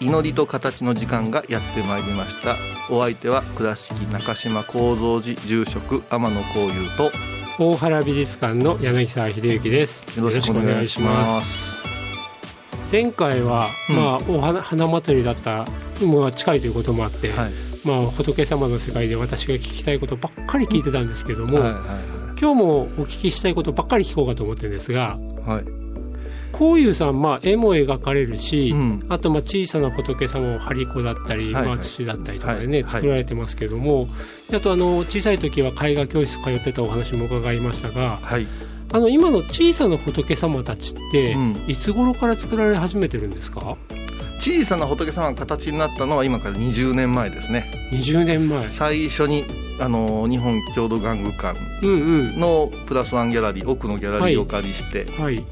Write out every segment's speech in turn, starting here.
祈りと形の時間がやってまいりました。お相手は倉敷中島幸三寺住職天野幸雄と大原美術館の柳沢秀幸です。よろしくお願いします。前回は、うん。まあお花花祭りだったもう近いということもあって、はい。まあ仏様の世界で私が聞きたいことばっかり聞いてたんですけども、はいはい今日もお聞きしたいことばっかり聞こうかと思ってるんですがはいはいこういうさん、まあ、絵も描かれるし、うん。あとまあ小さな仏様を張り子だったり、はいはい。まあ、土だったりとかでね、はい。はい作られてますけども、あとあの小さい時は絵画教室通ってたお話も伺いましたがはい。あの今の小さな仏様たちって、うん。いつ頃から作られ始めてるんですか？小さな仏様が形になったのは今から20年前ですね。20年前。最初にあの日本郷土玩具館のプラスワンギャラリー奥のギャラリーをお借りして、はい、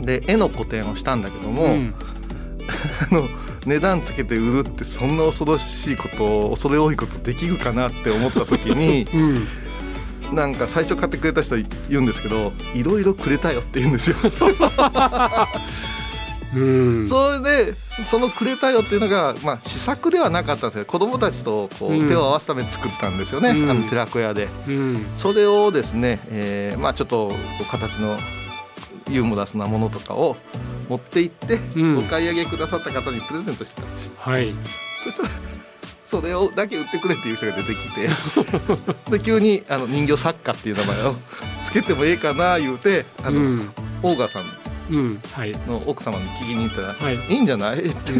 で絵の個展をしたんだけども、うん。あの値段つけて売るってそんな恐ろしいこと恐れ多いことできるかなって思った時に うん、なんか最初買ってくれた人言うんですけどいろいろくれたよって言うんですよ、うん、それでそのくれたよっていうのが、まあ、試作ではなかったんですけど子供たちとこううん。手を合わすために作ったんですよね、うん。あの寺子屋で。うん。それをですね、えーまあ、ちょっと形のユーモラスなものとかを持って行って、うん。お買い上げくださった方にプレゼントしてたんですよ。はい。そしたらそれをだけ売ってくれっていう人が出てきて。で急にあの人形作家っていう名前をつけてもええかな言うてあの、うん。オーガさんうん。はい。の奥様に聞きに行ったら「はい。いいんじゃない?」って,、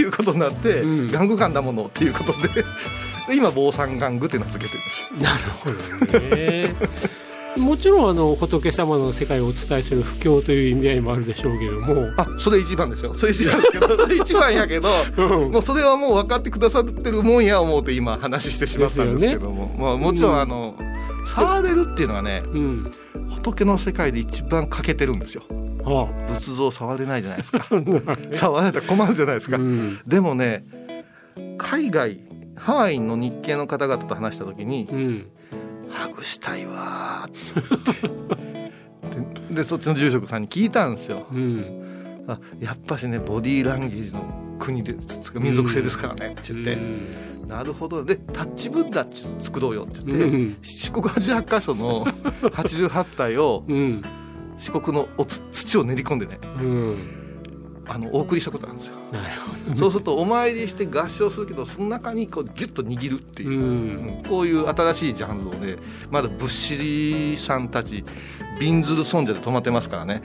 いうことになって「うん。玩具館だもの」っていうことでで今坊さん玩具って名付けてるんですよ。なるほどね。もちろんあの仏様の世界をお伝えする布教という意味合いもあるでしょうけども、あそれ一番ですよ。それ一番ですけど。そ れ一番やけどうん。もうそれはもう分かってくださってるもんや思うて今話してしまったんですけども、まあ、もちろんあの、触れるっていうのはねうん、仏の世界で一番欠けてるんですよ。は仏像触れないじゃないですか。あ、触られたら困るじゃないですか、うん、でもね海外ハワイの日系の方々と話した時にうん、「ハグしたいわ」っ てででそっちの住職さんに聞いたんですよ。うん、あやっぱしねボディーランゲージの国で民族性ですからねって言って、なるほど。でタッチブッダ作ろうよってう言って、ん、四国88箇所の 88体をうん、四国のおつ土を練り込んでね。うん、あのお送りしたことあるんですよ。なるほそうするとお参りして合唱するけどその中にこうギュッと握るってど。いう。こういう新しいジャンルをねまだ仏師さんたちびんずる尊者で止まってますからね。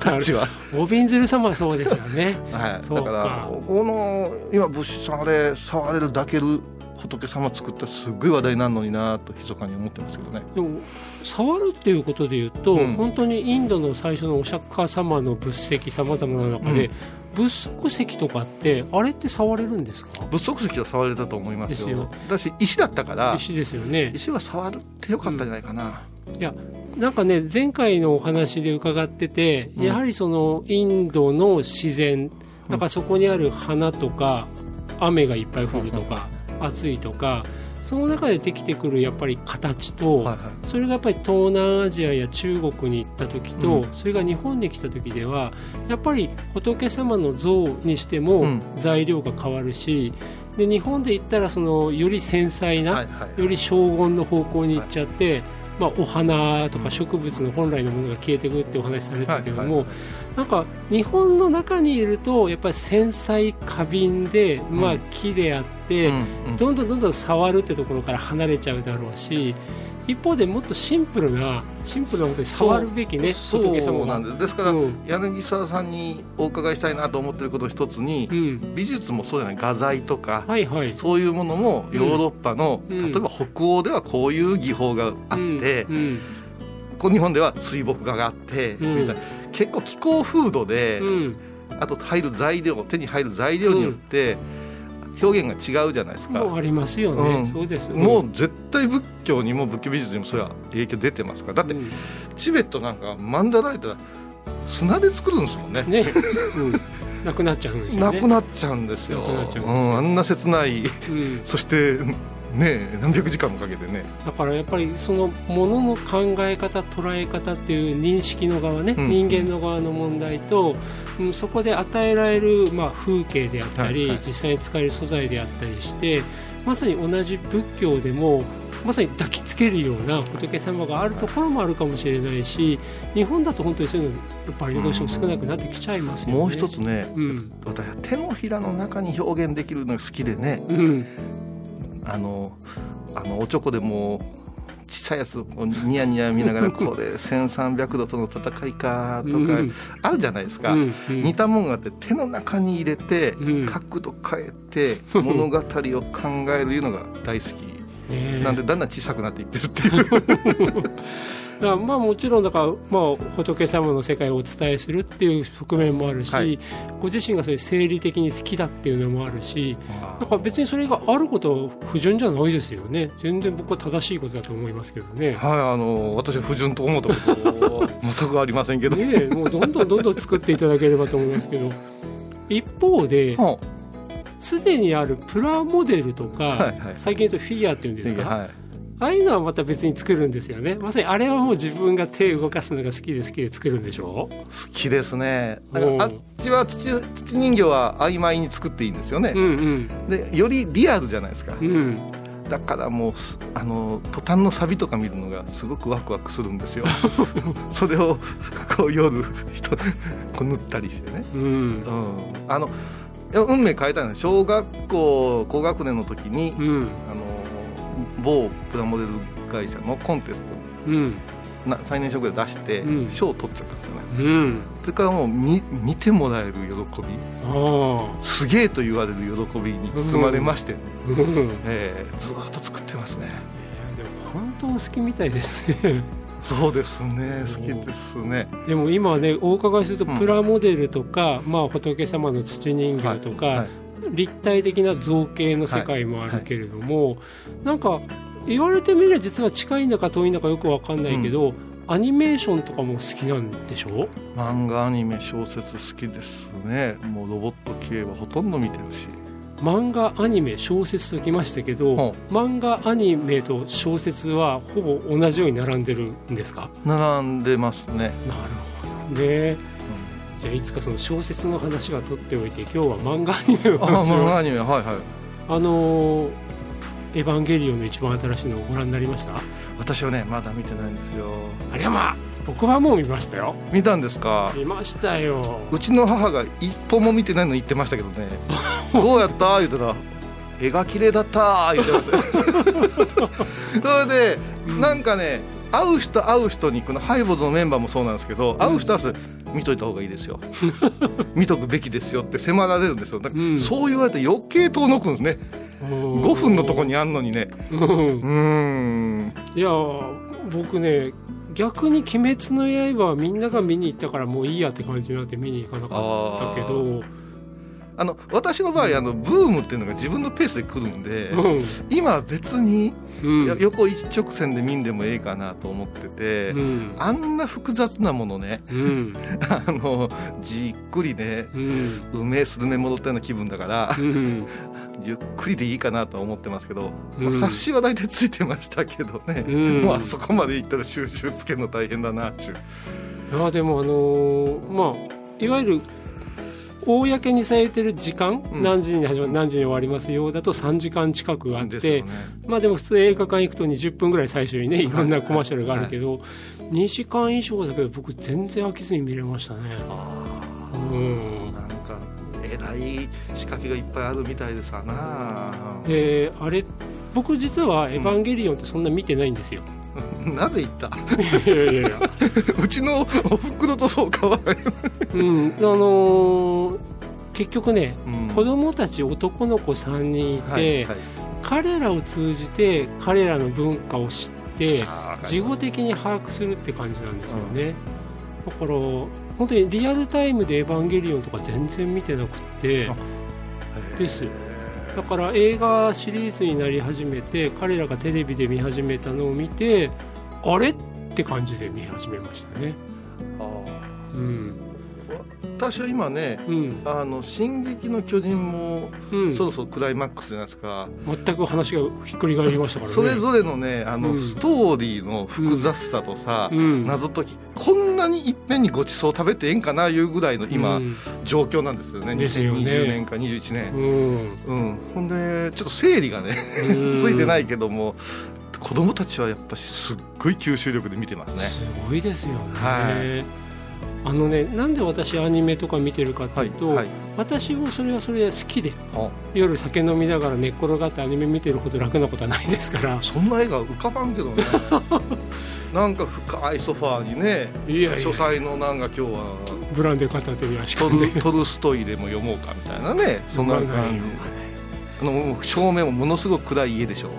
タッチは、おびんずる様はそうですよね。はい、だからこの今仏師さんあれ触れる抱ける仏様作ったらすっごい話題になるのになと密かに思ってますけどね。でも触るっていうことで言うと、うん。本当にインドの最初のお釈迦様の仏石さまざまな中で、仏足石とかってあれって触れるんですか？仏足石は触れたと思いますよ。ですよ。だし石だったから石ですよね。石は触るってよかったんじゃないかな、いやなんかね前回のお話で伺ってて、うん。やはりそのインドの自然なんかそこにある花とか雨がいっぱい降るとか、暑いとかその中でできてくるやっぱり形と、はいはい。それがやっぱり東南アジアや中国に行った時と、うん。それが日本に来た時ではやっぱり仏様の像にしてもうん。材料が変わるし、で日本で言ったらそのより繊細な、はいはい。より荘厳の方向に行っちゃって、まあ、お花とか植物の本来のものが消えていくってお話されてたけども、はいなんか日本の中にいるとやっぱり繊細過敏で、まあうん、木であって、うんうん。どんどんどんどん触るってところから離れちゃうだろうし一方でもっとシンプルなシンプルなことに触るべきねそう仏様なんです。ですから、うん。柳沢さんにお伺いしたいなと思ってること一つに、うん。美術もそうじゃない画材とか、はいはい。そういうものもヨーロッパの、うん。例えば北欧ではこういう技法があって、うん。こう日本では水墨画があって、うん。みたいな。結構気候風土で、うん。あと入る材料手に入る材料によって表現が違うじゃないですか、もうありますよね、うん。そうです。もう絶対仏教にも仏教美術にもそれは影響出てますから。だってうん。チベットなんかマンダライトは砂で作るんですもんね。ね、うん、なくなっちゃうんですよなねくなくなっちゃうんですよ。うん、あんな切ないうん、そしてね何百時間もかけてね。だからやっぱりそのものの考え方捉え方っていう認識の側ね、うん。人間の側の問題と、うん、そこで与えられる、まあ、風景であったり、はいはい。実際に使える素材であったりしてまさに同じ仏教でもまさに抱きつけるような仏様があるところもあるかもしれないし日本だと本当にそういうのやっぱりどうしても少なくなってきちゃいますよね。もう一つねうん。私は手のひらの中に表現できるのが好きでねうん。あのあのおちょこでも小さいやつをニヤニヤ見ながら これ1300度との戦いかとかうん。あるじゃないですか、うん。うん。似たもんがあって手の中に入れてうん。角度変えて物語を考えるいうのが大好き。なんでだんだん小さくなっていってるっていう まあもちろんだから、まあ、仏様の世界をお伝えするっていう側面もあるし、はい。ご自身がそういう生理的に好きだっていうのもあるしだから別にそれがあることは不純じゃないですよね。全然僕は正しいことだと思いますけどね。はいあの私は不純と思ったこと全くありませんけど、ねえもうどんどんどんどん作っていただければと思いますけど。一方で はすでにあるプラモデルとか、はいはい最近言うとフィギュアっていうんですか、はいああいうのはまた別に作るんですよね。まさにあれはもう自分が手を動かすのが好きで好きで作るんでしょ好きですね。だからあっちは土土人形は曖昧に作っていいんですよね。う、んでよりリアルじゃないですか、うん。うんだからもうすあの途端のサビとか見るのがすごくワクワクするんですよ。それをこう夜人こう塗ったりしてね、うん。うん、あの運命変えたの小学校高学年の時に、うん。あの某プラモデル会社のコンテストうん。な最年少ぐらい出してうん。賞、を取っちゃったんですよね。うん。それからもう見見てもらえる喜び。すげえと言われる喜びに包まれまして、うん。いやでもえーずーっと作ってますね。本当好きみたいですね。そうですね好きですね。でも今はねお伺いするとうん。プラモデルとか、まあ、仏様の土人形とか、はいはい立体的な造形の世界もあるけれども、なんか言われてみれば実は近いんだか遠いんだかよくわかんないけど、アニメーションとかも好きなんでしょ？漫画アニメ小説好きですね。もうロボット系はほとんど見てるし。漫画アニメ小説ときましたけど、ほ漫画アニメと小説はほぼ同じように並んでるんですか？並んでますね、なるほどねじゃあいつかその小説の話は取っておいて今日は漫画アニメのあ話を。漫画アニメはいはい。あのーエヴァンゲリオン」の一番新しいのをご覧になりました？私はねまだ見てないんですよ。あれはまあ僕はもう見ましたよ。見たんですか？見ましたよ。うちの母が一歩も見てないの言ってましたけどね。どうやった？言ってたら絵が綺麗だった言ってました。それでなんかね会う人会う人にこのハイボーズのメンバーもそうなんですけど、会う人は見といた方がいいですよ。見とくべきですよって迫られるんですよ。だからうん。そう言われて余計遠のくんですね。5分のとこにあんのにね。うん。いや僕ね逆に「鬼滅の刃」はみんなが見に行ったからもういいやって感じになって見に行かなかったけどあの私の場合あのブームっていうのが自分のペースで来るんで、うん。今別に横一直線で見んでもええかなと思ってて、うん。あんな複雑なものねうん。あのじっくりねうん。梅スルメ戻ったような気分だからうん。ゆっくりでいいかなとは思ってますけど、まあうん冊子は大体ついてましたけどね、うん。もうあそこまで行ったら収集つけるの大変だなっちゅう。いやでもあのーまあいわゆる公にされてる時間、うん何時に始まる何時に終わりますよだと3時間近くあって、ねまあでも普通映画館行くと20分ぐらい最初にねいろんなコマーシャルがあるけど、2時間以上だけど僕全然飽きずに見れましたねあうんなんかえらい仕掛けがいっぱいあるみたいでさなであれ僕実は「エヴァンゲリオン」ってそんな見てないんですよ、なぜ言った？いやいやいや。うちのおふくろとそう変わらない、うん。あのー結局ね、うん。子供たち男の子3人いて、はいはい。彼らを通じて彼らの文化を知って事後的に把握するって感じなんですよね、だから本当にリアルタイムで「エヴァンゲリオン」とか全然見てなくってです。よだから映画シリーズになり始めて彼らがテレビで見始めたのを見てあれ？って感じで見始めましたね。あうん。ー私は今ねうん。あの「進撃の巨人も」うん。そろそろクライマックスじゃないですか、全く話がひっくり返りましたからね。それぞれのねあの、うん。ストーリーの複雑さとさ、うん。謎解きこんなにいっぺんにごちそう食べてええんかないうぐらいの今、うん。状況なんですよね。ですよね。2020年か21年、うん。うん、ほんでちょっと整理がねついてないけども子供たちはやっぱしすっごい吸収力で見てますね。すごいですよね、はいあのねなんで私アニメとか見てるかっていうと、はい私もそれはそれで好きであ。夜酒飲みながら寝っ転がってアニメ見てるほど楽なことはないですから。そんな絵が浮かばんけどね。なんか深いソファーにねいや書斎のなんか今日は。ブランデー片手に足ト込んで。ルトルストイでも読もうかみたいなね。そんな感じ。あの照明もものすごく暗い家でしょ。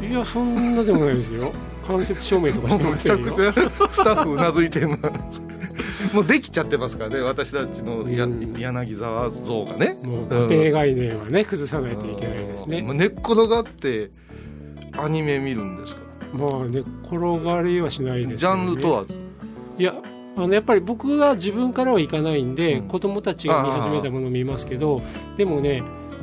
いやそんなでもないですよ。間接照明とかしてませんよスタッフうなずいてますもうできちゃってますからね私たちのやうん。柳沢像がね。もう固定概念はね崩さないといけないですね。もう寝っ転がってアニメ見るんですか？まあ寝っ転がりはしないですジャンルとははいやあのやっぱり僕は自分からはいかないんで、うん。子供たちが見始めたものを見ますけどでもね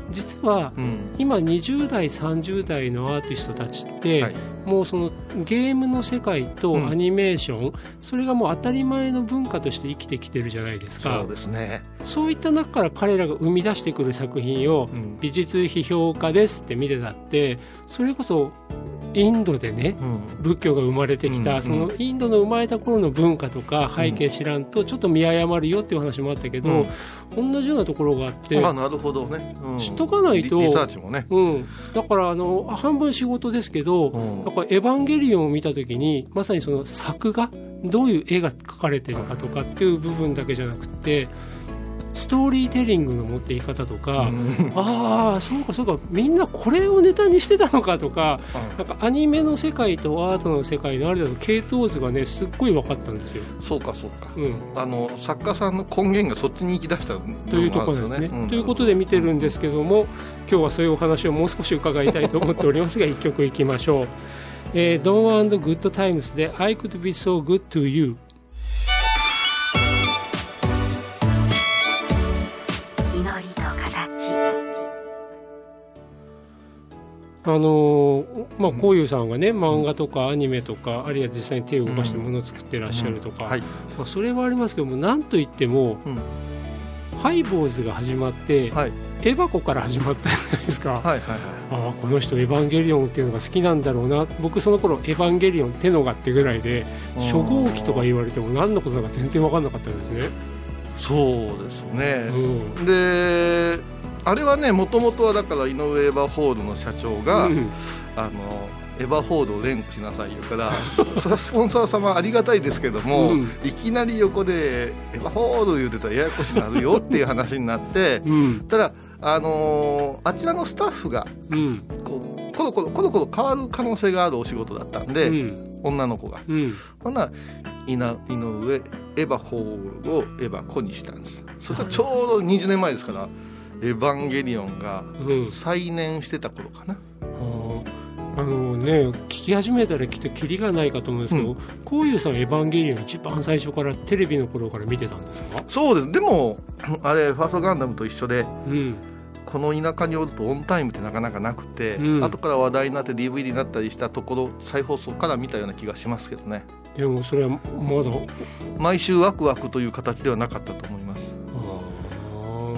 実はうん。今20代30代のアーティストたちって、はいもうそのゲームの世界とうん。アニメーション、それがもう当たり前の文化として生きてきてるじゃないですか。そうですね、そういった中から彼らが生み出してくる作品をうん。美術批評家ですって見てたってそれこそインドでねうん。仏教が生まれてきた、うんそのインドの生まれた頃の文化とか背景知らんとちょっと見誤るよっていう話もあったけど、同じようなところがあってあなるほどね、うん。知っとかないとリリサーチもね、うん、だからあの半分仕事ですけど、これエヴァンゲリオンを見た時にまさにその作画どういう絵が描かれてるかとかっていう部分だけじゃなくてストーリーテリングの持っていき方とか、うん。ああそうかそうかみんなこれをネタにしてたのかとかうなんかアニメの世界とアートの世界のあれだと系統図がねすっごい分かったんですよ。んそうかそうか、うん、あの作家さんの根源がそっちに行き出したとというところですね。ということで見てるんですけども今日はそういうお話をもう少し伺いたいと思っておりますが 一曲いきましょう。えー、Dawn and Good Times で I could be so good to you あのーまあ、こういうさんがね漫画とかアニメとかあるいは実際に手を動かしてものを作ってらっしゃるとか、はい、まあ、それはありますけどもなんといっても、うん。ハイボーズが始まって、はい。エヴァコから始まったじゃないですか、はいはいはい。ああこの人エヴァンゲリオンっていうのが好きなんだろうな。僕その頃エヴァンゲリオンテノガってぐらいで初号機とか言われても何のことだか全然分かんなかったんですね、そうですね、うん。であれはねもともとはだから井上エヴァホールの社長が、うん。あのエヴァホールを連呼しなさい言うから それはスポンサー様ありがたいですけども、うん。いきなり横でエヴァホール言うてたらややこしになるよっていう話になってうん。ただあのーあちらのスタッフがうん。こうコロコロコロコロ変わる可能性があるお仕事だったんで、うん。女の子が。うん。ほんなら井上エヴァホールをエヴァ子にしたんです。そしたらちょうど20年前ですからエヴァンゲリオンがうん。再燃してた頃かな、あのね聞き始めたらきっとキリがないかと思うんですけど、うこういうさんエヴァンゲリオン一番最初からテレビの頃から見てたんですか？そうです。でもあれファーストガンダムと一緒でうん。この田舎におるとオンタイムってなかなかなくて、うん。後から話題になって DVD になったりしたところ再放送から見たような気がしますけどね。でもそれはまだ毎週ワクワクという形ではなかったと思います、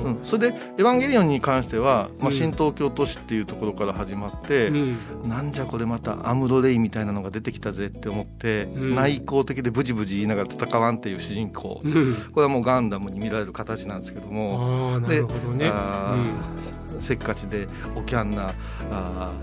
うん、それで「エヴァンゲリオン」に関しては、まあ、うん。新東京都市っていうところから始まって、うん。なんじゃこれまたアムロ・レイみたいなのが出てきたぜって思って、うん。内向的でブジブジ言いながら戦わんっていう主人公、うん。これはもうガンダムに見られる形なんですけども。どね。せっかちでおキャンなあ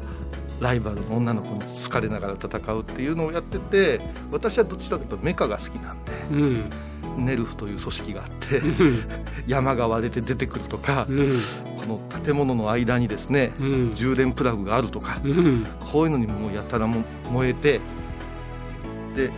ライバルの女の子に好かれながら戦うっていうのをやってて私はどっちかというとメカが好きなんで、うんネルフという組織があってうん。山が割れて出てくるとか、うん。この建物の間にですねうん。充電プラグがあるとか、うん。こういうのにもうやたらも燃えてで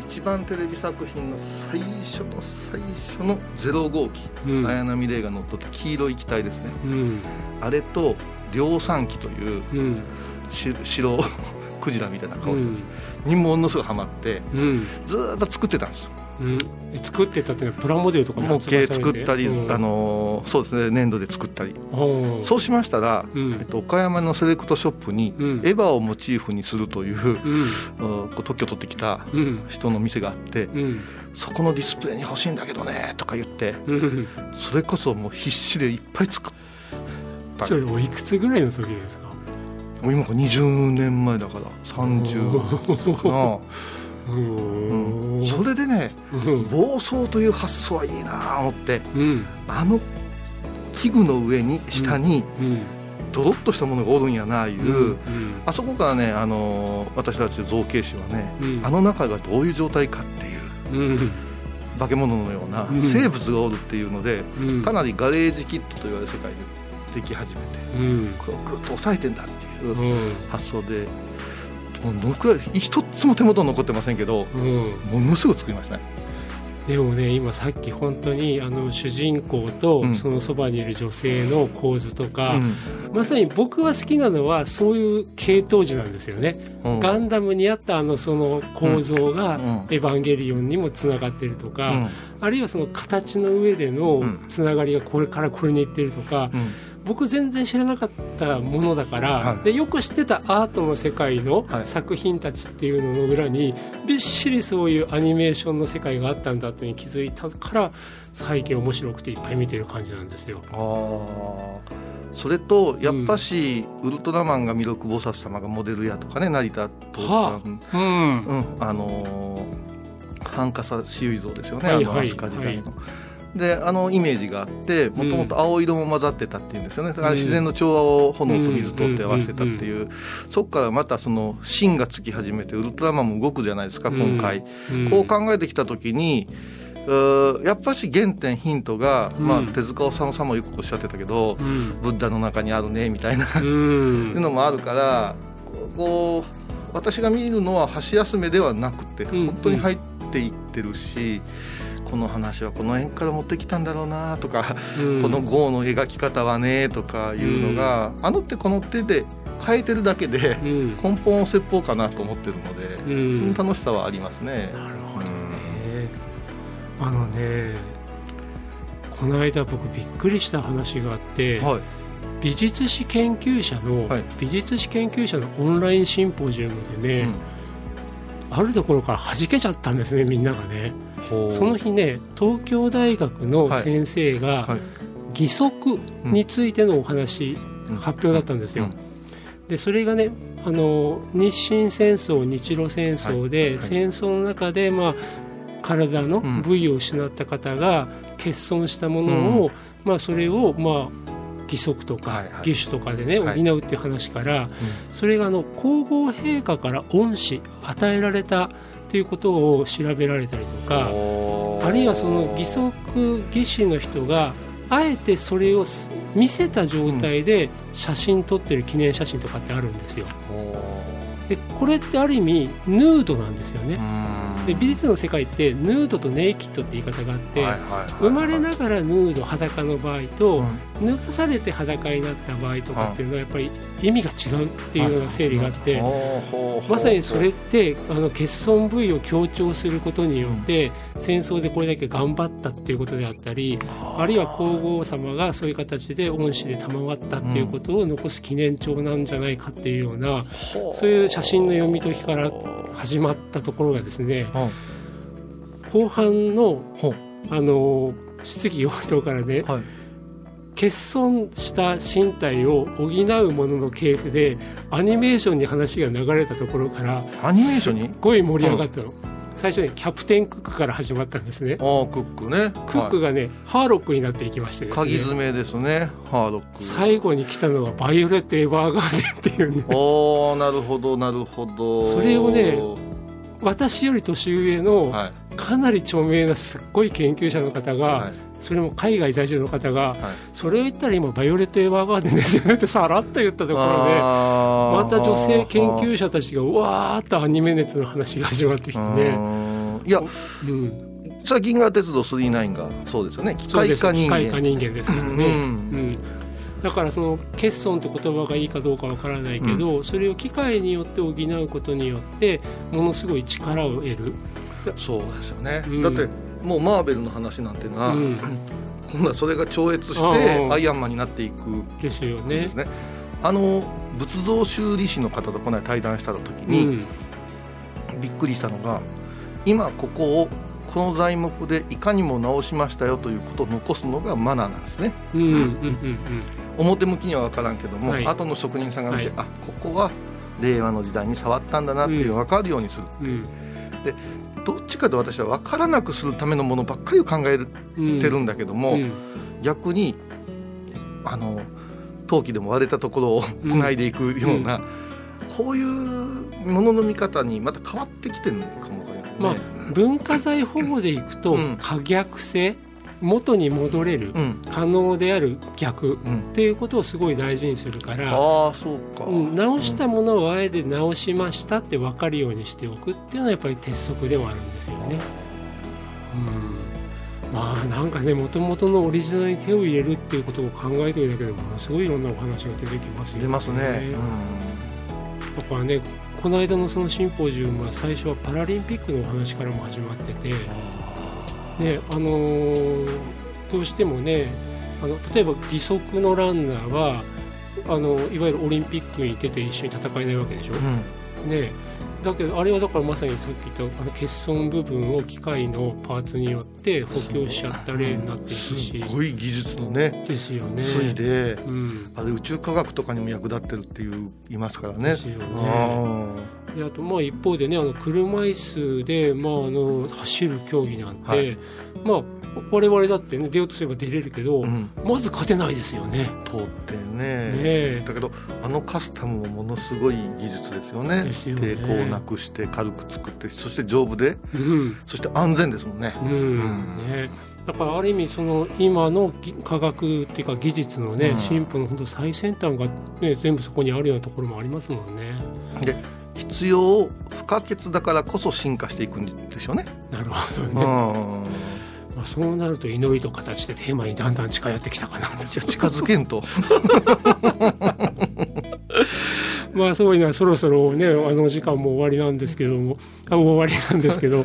一番テレビ作品の最初の最初の0号機、うん。綾波レイが乗っ取った黄色い機体ですね。うん。あれと量産機といううん。し白 クジラみたいな顔したやつにものすごいハマってうん。ずーっと作ってたんですようん。え作ってたっていうのはプラモデルとか模型作ったり、うん。あのーそうですね粘土で作ったり。う。んそうしましたら、うん。えっと、岡山のセレクトショップに、うん。エヴァをモチーフにするという、うん。特許取ってきたうん。人の店があって、うん。そこのディスプレイに欲しいんだけどねとか言ってうん。それこそもう必死でいっぱい作った。それおいくつぐらいの時ですか？もう今から20年前だから30かな、ううん。んそれでねうん。暴走という発想はいいなと思ってうん。あの器具の上に下にうん。ドロッとしたものがおるんやないう、うん。あそこからね、あのー私たち造形師はね、うん。あの中がどういう状態かっていううん。化け物のようなうん。生物がおるっていうので、うん。かなりガレージキットと言われる世界ででき始めてうん。これをグッと抑えてんだっていううん。発想で、もうどのくらい一つも手元に残ってませんけどうん。ものすごく作りましたね。でもね今さっき本当にあの主人公とうん。そのそばにいる女性の構図とか、うん。まさに僕は好きなのはそういう系統樹なんですよね、うん。ガンダムにあったあのその構造がエヴァンゲリオンにもつながってるとか、うん。あるいはその形の上でのうん。つながりがこれからこれにいってるとか、うん僕全然知らなかったものだから、はい。でよく知ってたアートの世界のはい。作品たちっていうのの裏にびっしりそういうアニメーションの世界があったんだって気づいたから最近面白くていっぱい見てる感じなんですよ。それとやっぱし、ウルトラマンが弥勒菩薩様がモデルやとかね成田徹さはん、うん。うん、あのー、ハンカサシウイ像ですよね、はいはいあの飛鳥時代の。であのイメージがあってもともと青色も混ざってたっていうんですよね。だから自然の調和を炎と水とって合わせたっていう、そこからまたその芯がつき始めてウルトラマンも動くじゃないですか今回、うん。こう考えてきた時にやっぱし原点ヒントが、うん。まあ、手塚治虫さんもよくおっしゃってたけど、うん。ブッダの中にあるねみたいなういうのもあるからこう私が見るのは箸休めではなくてうん。本当に入っていってるし、この話はこの辺から持ってきたんだろうなとか、うん。この号の描き方はねとかいうのが、あの手この手で変えてるだけでうん。根本を説法かなと思ってるので、うん。その楽しさはありますね。なるほどね。あのね、この間僕びっくりした話があって、はい。美術史研究者の、はい。美術史研究者のオンラインシンポジウムでね、あるところから弾けちゃったんですね、みんながね。う。んその日ね、東京大学の先生が、はい。義足についてのお話、うん。発表だったんですよ。うん。でそれがねあの日清戦争日露戦争で、はい。はい。戦争の中で、まあ、体のうん。部位を失った方が欠損したものを、まあ、それを、まあ、義足とか、義手とかでね補はい。うっていう話から、それがあの皇后陛下から恩師与えられたということを調べられたりとかあるいはその義足義士の人があえてそれを見せた状態で写真撮ってる記念写真とかってあるんですよ。でこれってある意味ヌードなんですよねで美術の世界ってヌードとネイキッドって言い方があって、生まれながらヌード裸の場合と、脱がされて裸になった場合とかっていうのはやっぱり意味が違うっていうような整理があって、まさにそれってあの欠損部位を強調することによって戦争でこれだけ頑張ったっていうことであったりあるいは皇后様がそういう形で恩師で賜ったっていうことを残す記念帳なんじゃないかっていうようなそういう写真の読み解きから始まったところがですね後半のあの質疑応答からねはい。欠損した身体を補うものの系譜でアニメーションに話が流れたところからアニメーションに？すっごい盛り上がったの、最初ねキャプテンクックから始まったんですね。ああクックね。クックがね、ハーロックになっていきましてですね。鍵爪ですねハーロック。最後に来たのがバイオレット・エヴァーガーデンっていうね。おおなるほどなるほど。それをね私より年上のはい。かなり著名なすっごい研究者の方が、はい。それも海外在住の方が、はい。それを言ったら今バイオレット・エヴァーガーデンですよねってさらっと言ったところでまた女性研究者たちがうわーっとアニメ熱の話が始まってきてうね、ん。いやうん、さ銀河鉄道999がそうですよね。機械化人間。機械化人間ですからね、ううんんだからその欠損って言葉がいいかどうかわからないけど、それを機械によって補うことによってものすごい力を得る、そうですよね、うん。だってもうマーベルの話なんてな、うん。今度はそれが超越しあてあアイアンマンになっていくですよね。んです。ね。あの仏像修理師の方とこの間対談した時うに、ん。びっくりしたのが今ここをこの材木でいかにも直しましたよということを残すのがマナーなんですね。うんうんうん表向きには分からんけども、はい。後の職人さんが見て、はい。あここは令和の時代に触ったんだなっていう分かるようにする、うんう。ん。どっちかと私は分からなくするためのものばっかりを考えうんてるんだけども、うん。逆にあの陶器でも割れたところをつないでいくような、こういうものの見方にまた変わってきてるのかもわかりませんね。まあ文化財保護でいくと、うん。可逆性元に戻れる、うん可能である逆うんっていうことをすごい大事にするから、ああそうか、うん、直したものをあえて直しましたって分かるようにしておくっていうのはやっぱり鉄則ではあるんですよね。うん、まあなんかねもともとのオリジナルに手を入れるっていうことを考えてるだけでものすごいいろんなお話が出てきますよね。出ますね。だからねこの間のそのシンポジウムは最初はパラリンピックのお話からも始まってて、ねあのーどうしてもねあの例えば義足のランナーはあのいわゆるオリンピックに出て一緒に戦えないわけでしょ。うんうんねだけどあれはだからまさにさっき言ったあの欠損部分を機械のパーツによって補強しちゃった例になっていくしすごい技術のねですよね。推で、うんあれ宇宙科学とかにも役立ってるっていう言いますからね。ですよね。あであとまあ一方でねあの車椅子で、まあ、あの走る競技なんて、はいまあ我々だってね出ようとすれば出れるけど、ーうん、まず勝てないですよね。通ってねねえだけどあのカスタムもものすごい技術ですよねですよね抵抗をなくして軽く作ってそして丈夫でうんそして安全ですもんね。うんんね、だからある意味その今のぎ科学っていうか技術のね、うん進歩の本当最先端が、ね、全部そこにあるようなところもありますもんね。で必要不可欠だからこそ進化していくんでしょうね。なるほどうね。んまあ、そうなると祈りと形でテーマにだんだん近寄ってきたかなと。じゃあ近づけんと。まあそういうのはそろそろねあの時間も終わりなんですけどもあもう終わりなんですけどうん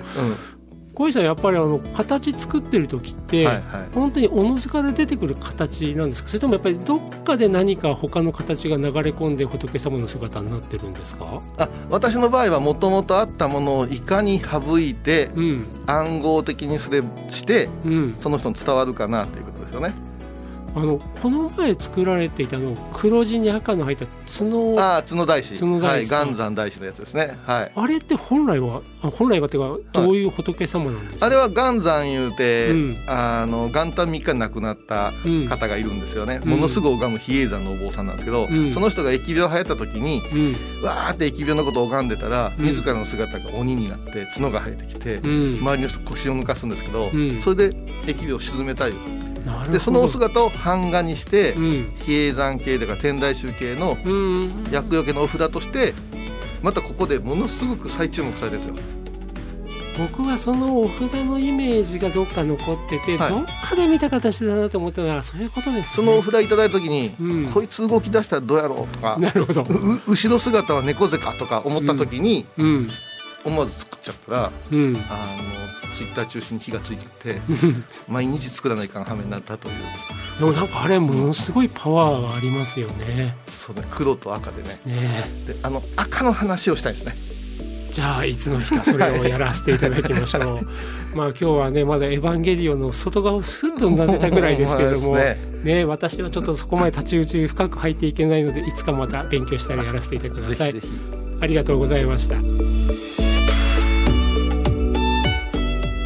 小石さんやっぱりあの形作ってる時って、はいはい。本当におのずから出てくる形なんですか？それともやっぱりどっかで何か他の形が流れ込んで仏様の姿になってるんですか？あ私の場合はもともとあったものをいかに省いてうん。暗号的にすれしてうん。その人に伝わるかなということですよね。あのこの前作られていたの黒地に赤の入った角あああ角大師。角大師はい岩山大師のやつですね。はい。れって本来はあ本来はっていうかどういう仏様なんですか、あれは岩山言うて、うん。あの元旦3日に亡くなったうん。方がいるんですよね、うん。ものすごい拝む比叡山のお坊さんなんですけど、うん。その人が疫病流行った時にうん。わーって疫病のことを拝んでたら、うん。自らの姿が鬼になって角が生えてきて、うん。周りの人腰を抜かすんですけど、うん。それで疫病を鎮めたいでそのお姿を版画にして、うん。比叡山系だから天台宗系のうん。厄除けのお札としてまたここでものすごく再注目されてるんですよ。僕はそのお札のイメージがどっか残ってて、はい。どっかで見た形だなと思ったのはそういうことですそねのお札いただいた時に、うん。こいつ動き出したらどうやろうとかなるほど、う後ろ姿は猫背かとか思った時に、うん思わず作っちゃったらうん、あのツイッター中心に火がついちゃって毎日作らないかん羽目になったという。でもなんかあれものすごいパワーがありますよね。そう、ね、黒と赤でね。ねであの赤の話をしたいですね。じゃあいつの日かそれをやらせていただきましょう。まあ今日はねまだ「エヴァンゲリオン」の外側をスッと撫でたぐらいですけれどもね。ね私はちょっとそこまで太刀打ち深く入っていけないのでいつかまた勉強したりやらせていてくださいありがとうございました